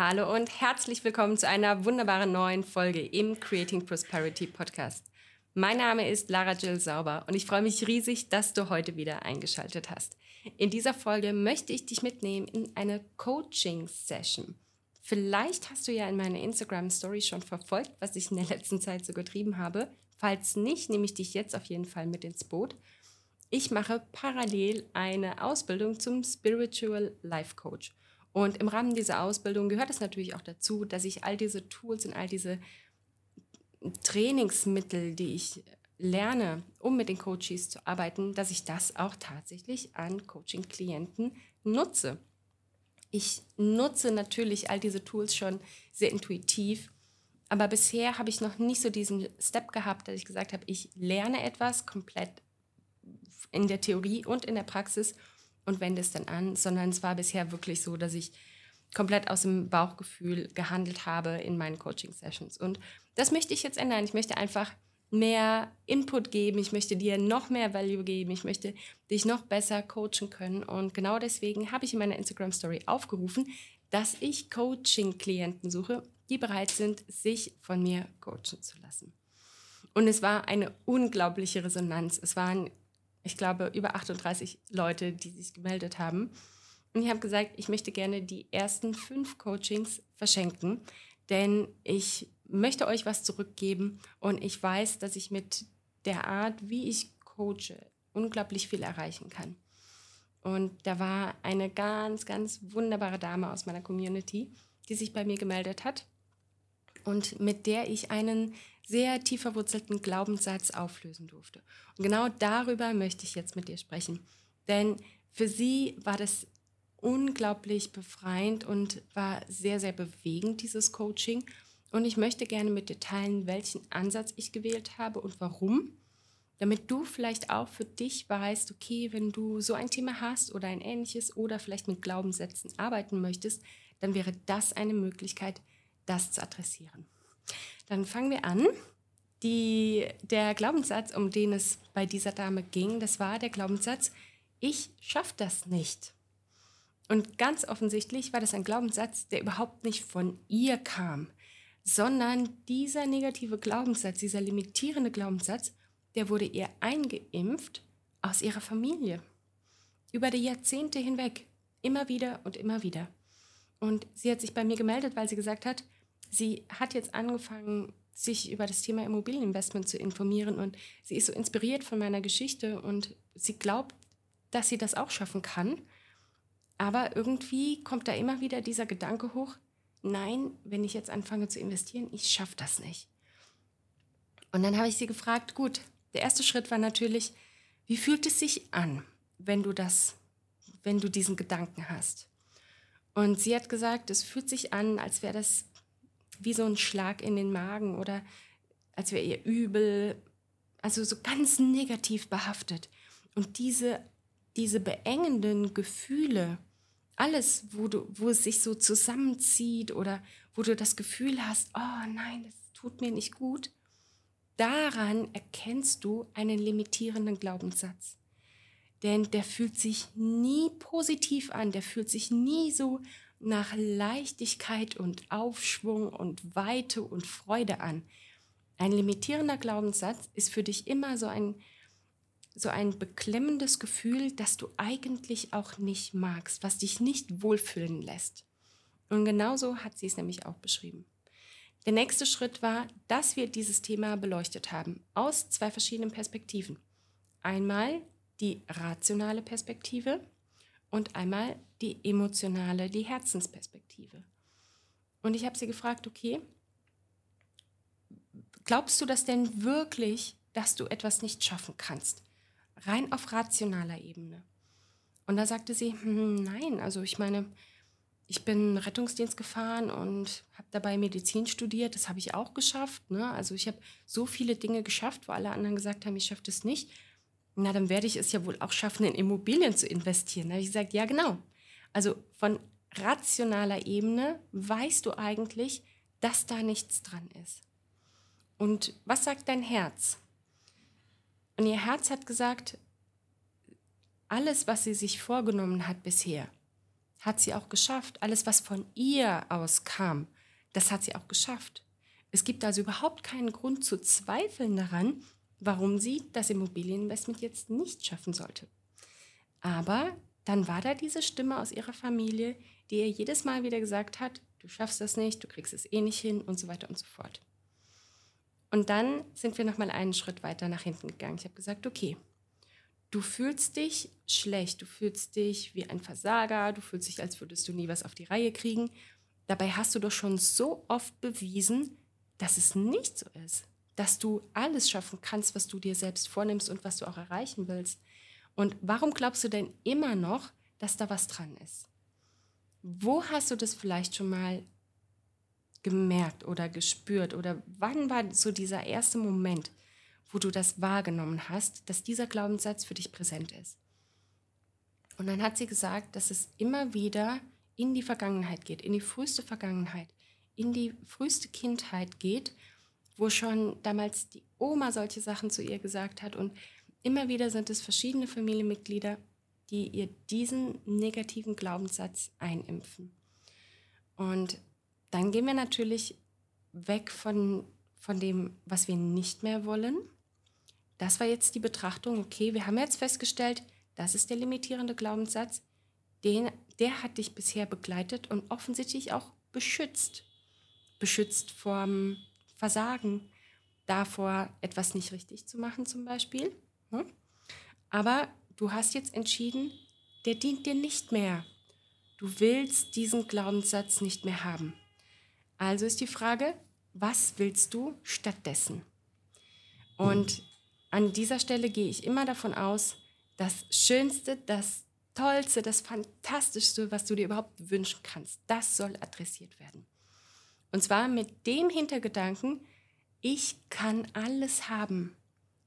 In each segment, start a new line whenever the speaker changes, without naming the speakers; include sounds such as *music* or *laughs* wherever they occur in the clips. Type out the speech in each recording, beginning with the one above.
Hallo und herzlich willkommen zu einer wunderbaren neuen Folge im Creating Prosperity Podcast. Mein Name ist Lara Jill Sauber und ich freue mich riesig, dass du heute wieder eingeschaltet hast. In dieser Folge möchte ich dich mitnehmen in eine Coaching-Session. Vielleicht hast du ja in meiner Instagram-Story schon verfolgt, was ich in der letzten Zeit so getrieben habe. Falls nicht, nehme ich dich jetzt auf jeden Fall mit ins Boot. Ich mache parallel eine Ausbildung zum Spiritual Life Coach. Und im Rahmen dieser Ausbildung gehört es natürlich auch dazu, dass ich all diese Tools und all diese Trainingsmittel, die ich lerne, um mit den Coaches zu arbeiten, dass ich das auch tatsächlich an Coaching-Klienten nutze. Ich nutze natürlich all diese Tools schon sehr intuitiv, aber bisher habe ich noch nicht so diesen Step gehabt, dass ich gesagt habe, ich lerne etwas komplett in der Theorie und in der Praxis und wende es dann an, sondern es war bisher wirklich so, dass ich komplett aus dem Bauchgefühl gehandelt habe in meinen Coaching-Sessions. Und das möchte ich jetzt ändern. Ich möchte einfach mehr Input geben, ich möchte dir noch mehr Value geben, ich möchte dich noch besser coachen können. Und genau deswegen habe ich in meiner Instagram-Story aufgerufen, dass ich Coaching-Klienten suche, die bereit sind, sich von mir coachen zu lassen. Und es war eine unglaubliche Resonanz. Es waren ich glaube, über 38 Leute, die sich gemeldet haben. Und ich habe gesagt, ich möchte gerne die ersten fünf Coachings verschenken, denn ich möchte euch was zurückgeben und ich weiß, dass ich mit der Art, wie ich coache, unglaublich viel erreichen kann. Und da war eine ganz, ganz wunderbare Dame aus meiner Community, die sich bei mir gemeldet hat und mit der ich einen sehr tief verwurzelten Glaubenssatz auflösen durfte. Und genau darüber möchte ich jetzt mit dir sprechen. Denn für sie war das unglaublich befreiend und war sehr, sehr bewegend, dieses Coaching. Und ich möchte gerne mit dir teilen, welchen Ansatz ich gewählt habe und warum, damit du vielleicht auch für dich weißt, okay, wenn du so ein Thema hast oder ein ähnliches oder vielleicht mit Glaubenssätzen arbeiten möchtest, dann wäre das eine Möglichkeit, das zu adressieren. Dann fangen wir an. Die, der Glaubenssatz, um den es bei dieser Dame ging, das war der Glaubenssatz, ich schaffe das nicht. Und ganz offensichtlich war das ein Glaubenssatz, der überhaupt nicht von ihr kam, sondern dieser negative Glaubenssatz, dieser limitierende Glaubenssatz, der wurde ihr eingeimpft aus ihrer Familie. Über die Jahrzehnte hinweg. Immer wieder und immer wieder. Und sie hat sich bei mir gemeldet, weil sie gesagt hat, sie hat jetzt angefangen, sich über das Thema Immobilieninvestment zu informieren und sie ist so inspiriert von meiner Geschichte und sie glaubt, dass sie das auch schaffen kann. Aber irgendwie kommt da immer wieder dieser Gedanke hoch, nein, wenn ich jetzt anfange zu investieren, ich schaffe das nicht. Und dann habe ich sie gefragt, gut, der erste Schritt war natürlich, wie fühlt es sich an, wenn du das, wenn du diesen Gedanken hast? Und sie hat gesagt, es fühlt sich an, als wäre das wie so ein Schlag in den Magen oder als wäre ihr übel, also so ganz negativ behaftet. Und diese, diese beengenden Gefühle, alles, wo, du, wo es sich so zusammenzieht oder wo du das Gefühl hast, oh nein, das tut mir nicht gut, daran erkennst du einen limitierenden Glaubenssatz. Denn der fühlt sich nie positiv an, der fühlt sich nie so nach Leichtigkeit und Aufschwung und Weite und Freude an. Ein limitierender Glaubenssatz ist für dich immer so ein, so ein beklemmendes Gefühl, das du eigentlich auch nicht magst, was dich nicht wohlfühlen lässt. Und genauso hat sie es nämlich auch beschrieben. Der nächste Schritt war, dass wir dieses Thema beleuchtet haben, aus zwei verschiedenen Perspektiven. Einmal die rationale Perspektive und einmal die emotionale, die Herzensperspektive. Und ich habe sie gefragt, okay, glaubst du das denn wirklich, dass du etwas nicht schaffen kannst? Rein auf rationaler Ebene. Und da sagte sie, hm, nein, also ich meine, ich bin Rettungsdienst gefahren und habe dabei Medizin studiert. Das habe ich auch geschafft. Ne? Also ich habe so viele Dinge geschafft, wo alle anderen gesagt haben, ich schaffe das nicht na, dann werde ich es ja wohl auch schaffen, in Immobilien zu investieren. Da habe ich gesagt, ja, genau. Also von rationaler Ebene weißt du eigentlich, dass da nichts dran ist. Und was sagt dein Herz? Und ihr Herz hat gesagt, alles, was sie sich vorgenommen hat bisher, hat sie auch geschafft. Alles, was von ihr aus kam, das hat sie auch geschafft. Es gibt also überhaupt keinen Grund zu zweifeln daran, warum sie das Immobilieninvestment jetzt nicht schaffen sollte. Aber dann war da diese Stimme aus ihrer Familie, die ihr jedes Mal wieder gesagt hat, du schaffst das nicht, du kriegst es eh nicht hin und so weiter und so fort. Und dann sind wir noch mal einen Schritt weiter nach hinten gegangen. Ich habe gesagt, okay, du fühlst dich schlecht, du fühlst dich wie ein Versager, du fühlst dich, als würdest du nie was auf die Reihe kriegen. Dabei hast du doch schon so oft bewiesen, dass es nicht so ist, dass du alles schaffen kannst, was du dir selbst vornimmst und was du auch erreichen willst. Und warum glaubst du denn immer noch, dass da was dran ist? Wo hast du das vielleicht schon mal gemerkt oder gespürt? Oder wann war so dieser erste Moment, wo du das wahrgenommen hast, dass dieser Glaubenssatz für dich präsent ist? Und dann hat sie gesagt, dass es immer wieder in die Vergangenheit geht, in die früheste Vergangenheit, in die früheste Kindheit geht, wo schon damals die Oma solche Sachen zu ihr gesagt hat. Und immer wieder sind es verschiedene Familienmitglieder, die ihr diesen negativen Glaubenssatz einimpfen. Und dann gehen wir natürlich weg von, von dem, was wir nicht mehr wollen. Das war jetzt die Betrachtung, okay, wir haben jetzt festgestellt, das ist der limitierende Glaubenssatz, den, der hat dich bisher begleitet und offensichtlich auch beschützt. Beschützt vom Versagen, davor etwas nicht richtig zu machen zum Beispiel. Hm? Aber du hast jetzt entschieden, der dient dir nicht mehr. Du willst diesen Glaubenssatz nicht mehr haben. Also ist die Frage, was willst du stattdessen? Und an dieser Stelle gehe ich immer davon aus, das Schönste, das Tollste, das Fantastischste, was du dir überhaupt wünschen kannst, das soll adressiert werden. Und zwar mit dem Hintergedanken, ich kann alles haben.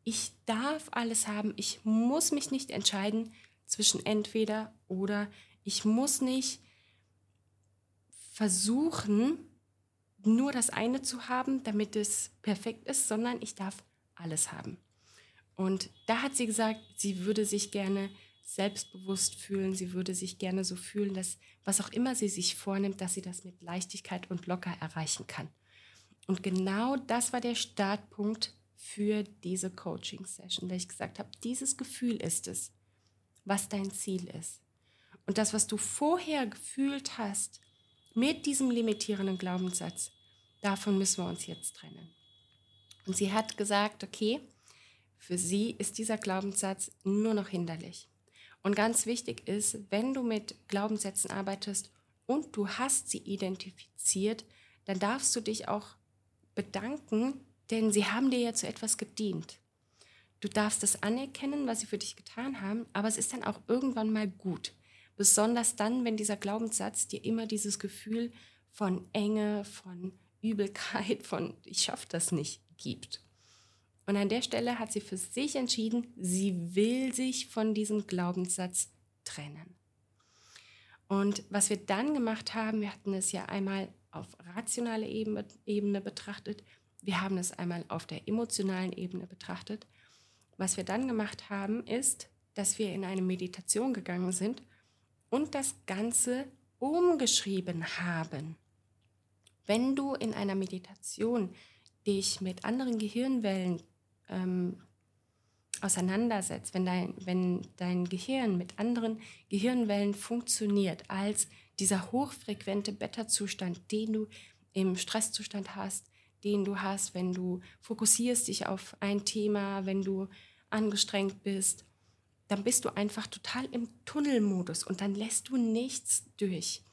Ich darf alles haben. Ich muss mich nicht entscheiden zwischen entweder oder. Ich muss nicht versuchen, nur das eine zu haben, damit es perfekt ist, sondern ich darf alles haben. Und da hat sie gesagt, sie würde sich gerne selbstbewusst fühlen, sie würde sich gerne so fühlen, dass was auch immer sie sich vornimmt, dass sie das mit Leichtigkeit und locker erreichen kann. Und genau das war der Startpunkt für diese Coaching-Session, da ich gesagt habe, dieses Gefühl ist es, was dein Ziel ist. Und das, was du vorher gefühlt hast, mit diesem limitierenden Glaubenssatz, davon müssen wir uns jetzt trennen. Und sie hat gesagt, okay, für sie ist dieser Glaubenssatz nur noch hinderlich. Und ganz wichtig ist, wenn du mit Glaubenssätzen arbeitest und du hast sie identifiziert, dann darfst du dich auch bedanken, denn sie haben dir ja zu etwas gedient. Du darfst es anerkennen, was sie für dich getan haben, aber es ist dann auch irgendwann mal gut. Besonders dann, wenn dieser Glaubenssatz dir immer dieses Gefühl von Enge, von Übelkeit, *laughs* von ich schaffe das nicht gibt. Und an der Stelle hat sie für sich entschieden, sie will sich von diesem Glaubenssatz trennen. Und was wir dann gemacht haben, wir hatten es ja einmal auf rationaler Ebene, Ebene betrachtet, wir haben es einmal auf der emotionalen Ebene betrachtet. Was wir dann gemacht haben, ist, dass wir in eine Meditation gegangen sind und das Ganze umgeschrieben haben. Wenn du in einer Meditation dich mit anderen Gehirnwellen ähm, auseinandersetzt, wenn dein, wenn dein Gehirn mit anderen Gehirnwellen funktioniert als dieser hochfrequente Beta-Zustand, den du im Stresszustand hast, den du hast, wenn du fokussierst dich auf ein Thema, wenn du angestrengt bist, dann bist du einfach total im Tunnelmodus und dann lässt du nichts durch.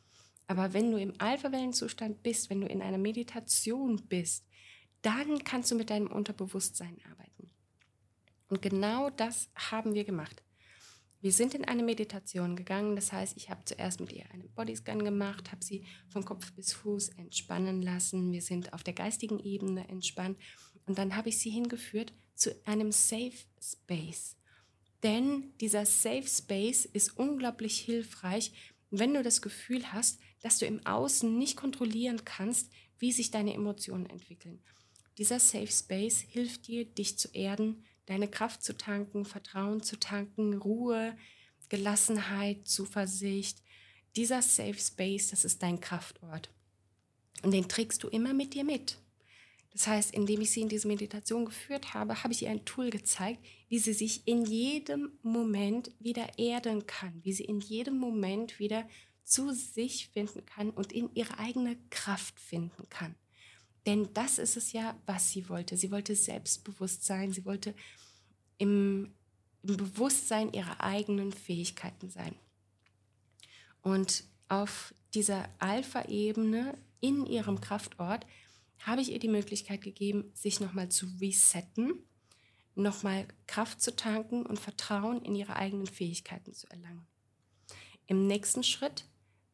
Aber wenn du im Alpha-Wellenzustand bist, wenn du in einer Meditation bist, dann kannst du mit deinem Unterbewusstsein arbeiten. Und genau das haben wir gemacht. Wir sind in eine Meditation gegangen. Das heißt, ich habe zuerst mit ihr einen Bodyscan gemacht, habe sie von Kopf bis Fuß entspannen lassen. Wir sind auf der geistigen Ebene entspannt. Und dann habe ich sie hingeführt zu einem Safe Space. Denn dieser Safe Space ist unglaublich hilfreich, wenn du das Gefühl hast, dass du im Außen nicht kontrollieren kannst, wie sich deine Emotionen entwickeln. Dieser Safe Space hilft dir, dich zu erden, deine Kraft zu tanken, Vertrauen zu tanken, Ruhe, Gelassenheit, Zuversicht, dieser Safe Space, das ist dein Kraftort. Und den trägst du immer mit dir mit. Das heißt, indem ich sie in diese Meditation geführt habe, habe ich ihr ein Tool gezeigt, wie sie sich in jedem Moment wieder erden kann, wie sie in jedem Moment wieder zu sich finden kann und in ihre eigene Kraft finden kann. Denn das ist es ja, was sie wollte. Sie wollte Selbstbewusstsein, sie wollte im, im Bewusstsein ihrer eigenen Fähigkeiten sein. Und auf dieser Alpha-Ebene in ihrem Kraftort habe ich ihr die Möglichkeit gegeben, sich nochmal zu resetten, nochmal Kraft zu tanken und Vertrauen in ihre eigenen Fähigkeiten zu erlangen. Im nächsten Schritt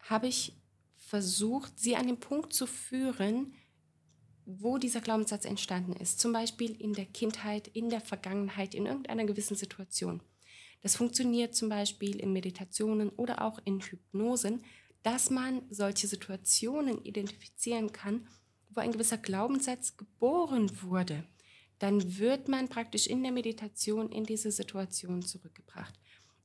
habe ich versucht, sie an den Punkt zu führen, wo dieser Glaubenssatz entstanden ist. Zum Beispiel in der Kindheit, in der Vergangenheit, in irgendeiner gewissen Situation. Das funktioniert zum Beispiel in Meditationen oder auch in Hypnosen, dass man solche Situationen identifizieren kann, wo ein gewisser Glaubenssatz geboren wurde. Dann wird man praktisch in der Meditation in diese Situation zurückgebracht.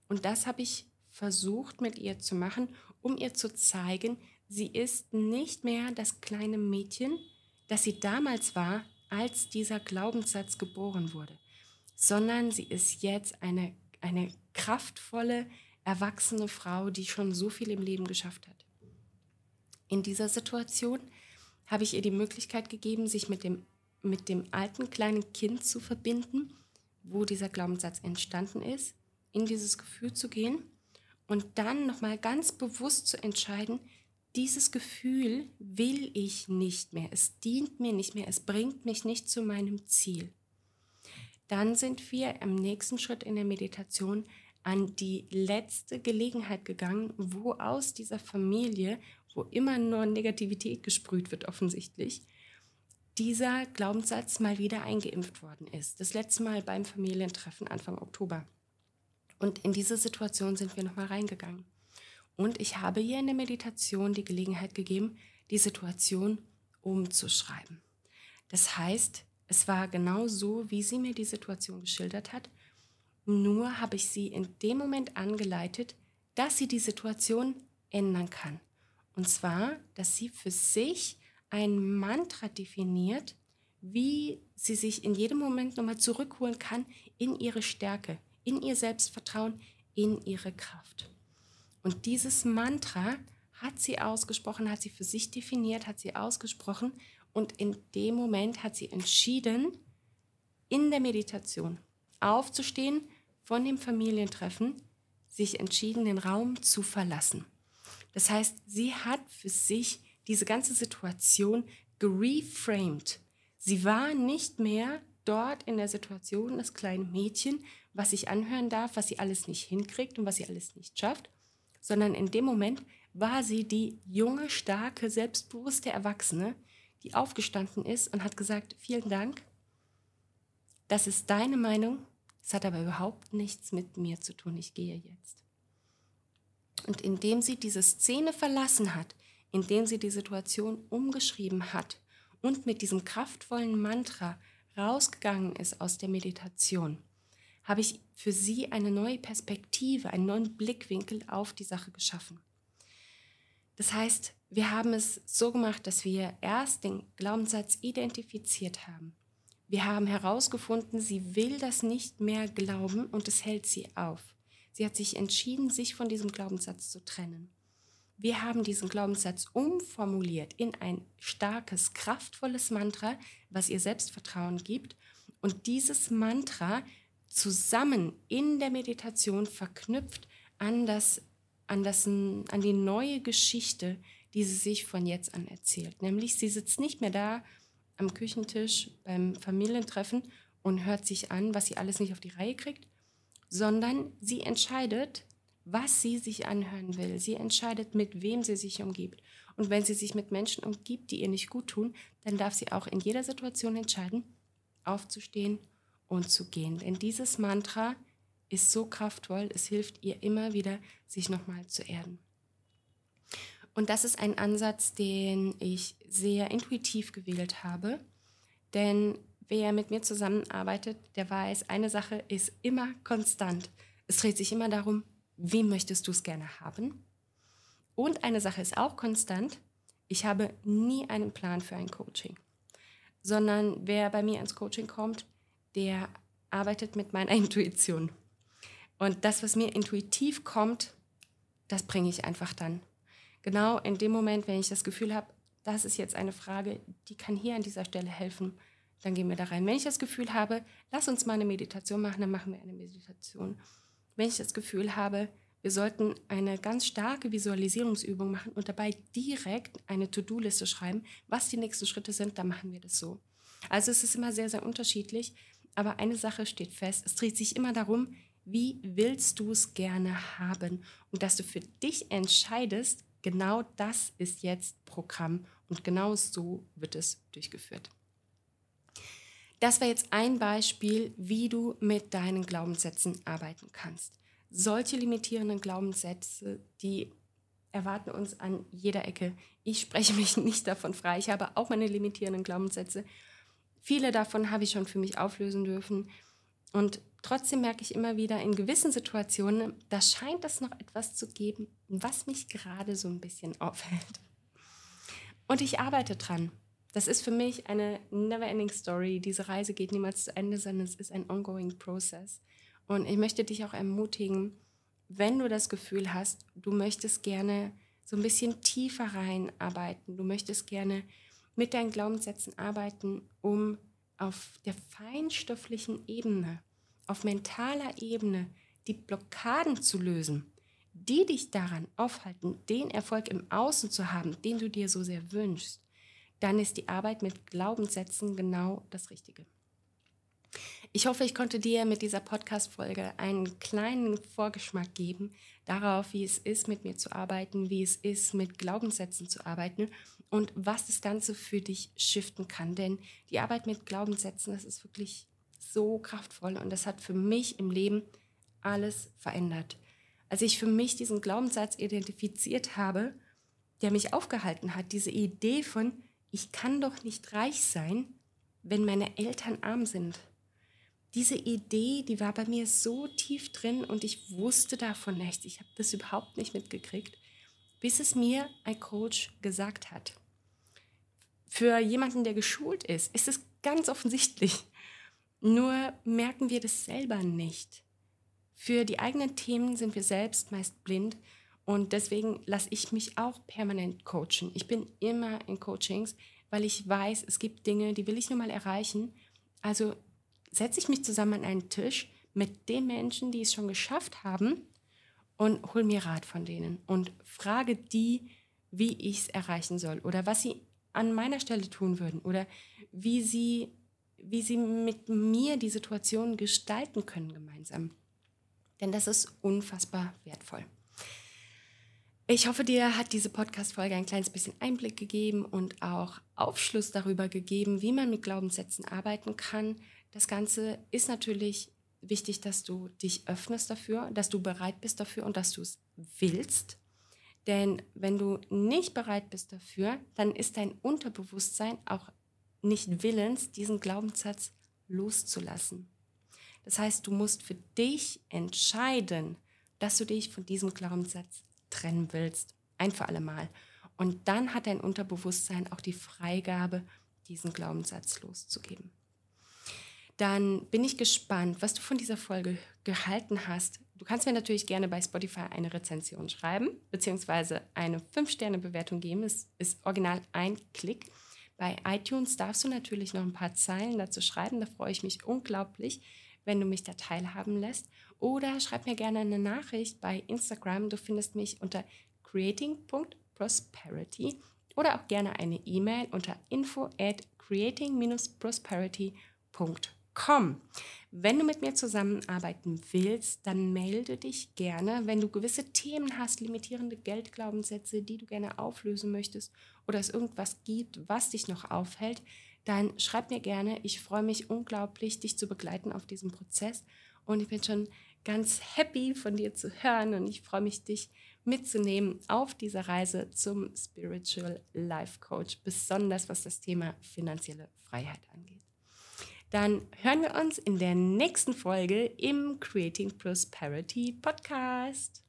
Und das habe ich versucht mit ihr zu machen, um ihr zu zeigen, sie ist nicht mehr das kleine Mädchen, das sie damals war, als dieser Glaubenssatz geboren wurde, sondern sie ist jetzt eine, eine kraftvolle, erwachsene Frau, die schon so viel im Leben geschafft hat. In dieser Situation habe ich ihr die Möglichkeit gegeben, sich mit dem, mit dem alten kleinen Kind zu verbinden, wo dieser Glaubenssatz entstanden ist, in dieses Gefühl zu gehen und dann nochmal ganz bewusst zu entscheiden, dieses Gefühl will ich nicht mehr, es dient mir nicht mehr, es bringt mich nicht zu meinem Ziel. Dann sind wir im nächsten Schritt in der Meditation an die letzte Gelegenheit gegangen, wo aus dieser Familie, wo immer nur Negativität gesprüht wird offensichtlich, dieser Glaubenssatz mal wieder eingeimpft worden ist. Das letzte Mal beim Familientreffen Anfang Oktober. Und in diese Situation sind wir nochmal reingegangen. Und ich habe ihr in der Meditation die Gelegenheit gegeben, die Situation umzuschreiben. Das heißt, es war genau so, wie sie mir die Situation geschildert hat. Nur habe ich sie in dem Moment angeleitet, dass sie die Situation ändern kann. Und zwar, dass sie für sich ein Mantra definiert, wie sie sich in jedem Moment nochmal zurückholen kann in ihre Stärke, in ihr Selbstvertrauen, in ihre Kraft. Und dieses Mantra hat sie ausgesprochen, hat sie für sich definiert, hat sie ausgesprochen und in dem Moment hat sie entschieden, in der Meditation aufzustehen von dem Familientreffen, sich entschieden, den Raum zu verlassen. Das heißt, sie hat für sich diese ganze Situation gereframed. Sie war nicht mehr dort in der Situation das kleine Mädchen, was sich anhören darf, was sie alles nicht hinkriegt und was sie alles nicht schafft, sondern in dem Moment war sie die junge, starke, selbstbewusste Erwachsene, die aufgestanden ist und hat gesagt, vielen Dank, das ist deine Meinung, es hat aber überhaupt nichts mit mir zu tun, ich gehe jetzt. Und indem sie diese Szene verlassen hat, indem sie die Situation umgeschrieben hat und mit diesem kraftvollen Mantra rausgegangen ist aus der Meditation, habe ich für sie eine neue Perspektive, einen neuen Blickwinkel auf die Sache geschaffen. Das heißt, wir haben es so gemacht, dass wir erst den Glaubenssatz identifiziert haben. Wir haben herausgefunden, sie will das nicht mehr glauben und es hält sie auf. Sie hat sich entschieden, sich von diesem Glaubenssatz zu trennen. Wir haben diesen Glaubenssatz umformuliert in ein starkes, kraftvolles Mantra, was ihr Selbstvertrauen gibt. Und dieses Mantra zusammen in der Meditation verknüpft an, das, an, das, an die neue Geschichte, die sie sich von jetzt an erzählt. Nämlich, sie sitzt nicht mehr da am Küchentisch beim Familientreffen und hört sich an, was sie alles nicht auf die Reihe kriegt, sondern sie entscheidet, was sie sich anhören will. Sie entscheidet, mit wem sie sich umgibt. Und wenn sie sich mit Menschen umgibt, die ihr nicht gut tun, dann darf sie auch in jeder Situation entscheiden, aufzustehen und zu gehen. Denn dieses Mantra ist so kraftvoll, es hilft ihr immer wieder, sich nochmal zu erden. Und das ist ein Ansatz, den ich sehr intuitiv gewählt habe. Denn wer mit mir zusammenarbeitet, der weiß, eine Sache ist immer konstant. Es dreht sich immer darum, wie möchtest du es gerne haben? Und eine Sache ist auch konstant. Ich habe nie einen Plan für ein Coaching, sondern wer bei mir ins Coaching kommt, der arbeitet mit meiner *laughs* Intuition. Und das, was mir intuitiv kommt, das bringe ich einfach dann. Genau in dem Moment, wenn ich das Gefühl habe, das ist jetzt eine Frage, die kann hier an dieser Stelle helfen, dann gehen wir da rein. Wenn ich das Gefühl habe, lass uns mal eine Meditation machen, dann machen wir eine Meditation. Wenn ich das Gefühl habe, wir sollten eine ganz starke Visualisierungsübung machen und dabei direkt eine To-Do-Liste schreiben, was die nächsten Schritte sind, dann machen wir das so. Also es ist immer sehr, sehr unterschiedlich, aber eine Sache steht fest, es dreht sich immer darum, wie willst du es gerne haben und dass du für dich entscheidest, genau das ist jetzt Programm und genau so wird es durchgeführt. Das war jetzt ein Beispiel, wie du mit deinen Glaubenssätzen arbeiten kannst solche limitierenden Glaubenssätze, die erwarten uns an jeder Ecke. Ich spreche mich nicht davon frei. Ich habe auch meine limitierenden Glaubenssätze. Viele davon habe ich schon für mich auflösen dürfen. Und trotzdem merke ich immer wieder in gewissen Situationen, da scheint es noch etwas zu geben, was mich gerade so ein bisschen aufhält. Und ich arbeite dran. Das ist für mich eine never-ending Story. Diese Reise geht niemals zu Ende, sondern es ist ein ongoing process. Und ich möchte dich auch ermutigen, wenn du das Gefühl hast, du möchtest gerne so ein bisschen tiefer reinarbeiten, du möchtest gerne mit deinen Glaubenssätzen arbeiten, um auf der feinstofflichen Ebene, auf mentaler Ebene die Blockaden zu lösen, die dich daran aufhalten, den Erfolg im Außen zu haben, den du dir so sehr wünschst, dann ist die Arbeit mit Glaubenssätzen genau das Richtige. Ich hoffe, ich konnte dir mit dieser Podcast-Folge einen kleinen Vorgeschmack geben darauf, wie es ist, mit mir zu arbeiten, wie es ist, mit Glaubenssätzen zu arbeiten und was das Ganze für dich shiften kann. Denn die Arbeit mit Glaubenssätzen, das ist wirklich so kraftvoll und das hat für mich im Leben alles verändert. Als ich für mich diesen Glaubenssatz identifiziert habe, der mich aufgehalten hat, diese Idee von, ich kann doch nicht reich sein, wenn meine Eltern arm sind diese Idee, die war bei mir so tief drin und ich wusste davon nichts. Ich habe das überhaupt nicht mitgekriegt, bis es mir ein Coach gesagt hat. Für jemanden, der geschult ist, ist es ganz offensichtlich. Nur merken wir das selber nicht. Für die eigenen Themen sind wir selbst meist blind und deswegen lasse ich mich auch permanent coachen. Ich bin immer in Coachings, weil ich weiß, es gibt Dinge, die will ich nur mal erreichen. Also setze ich mich zusammen an einen Tisch mit den Menschen, die es schon geschafft haben und hole mir Rat von denen und frage die, wie ich es erreichen soll oder was sie an meiner Stelle tun würden oder wie sie, wie sie mit mir die Situation gestalten können gemeinsam. Denn das ist unfassbar wertvoll. Ich hoffe, dir hat diese Podcast-Folge ein kleines bisschen Einblick gegeben und auch Aufschluss darüber gegeben, wie man mit Glaubenssätzen arbeiten kann, das Ganze ist natürlich wichtig, dass du dich öffnest dafür, dass du bereit bist dafür und dass du es willst. Denn wenn du nicht bereit bist dafür, dann ist dein Unterbewusstsein auch nicht willens, diesen Glaubenssatz loszulassen. Das heißt, du musst für dich entscheiden, dass du dich von diesem Glaubenssatz trennen willst. Ein für alle Mal. Und dann hat dein Unterbewusstsein auch die Freigabe, diesen Glaubenssatz loszugeben dann bin ich gespannt, was du von dieser Folge gehalten hast. Du kannst mir natürlich gerne bei Spotify eine Rezension schreiben, beziehungsweise eine 5-Sterne-Bewertung geben. Es ist original ein Klick. Bei iTunes darfst du natürlich noch ein paar Zeilen dazu schreiben. Da freue ich mich unglaublich, wenn du mich da teilhaben lässt. Oder schreib mir gerne eine Nachricht bei Instagram. Du findest mich unter creating.prosperity oder auch gerne eine E-Mail unter info at creating-prosperity.com komm. Wenn du mit mir zusammenarbeiten willst, dann melde dich gerne. Wenn du gewisse Themen hast, limitierende Geldglaubenssätze, die du gerne auflösen möchtest oder es irgendwas gibt, was dich noch aufhält, dann schreib mir gerne. Ich freue mich unglaublich, dich zu begleiten auf diesem Prozess und ich bin schon ganz happy von dir zu hören und ich freue mich, dich mitzunehmen auf dieser Reise zum Spiritual Life Coach, besonders was das Thema finanzielle Freiheit angeht. Dann hören wir uns in der nächsten Folge im Creating Prosperity Podcast.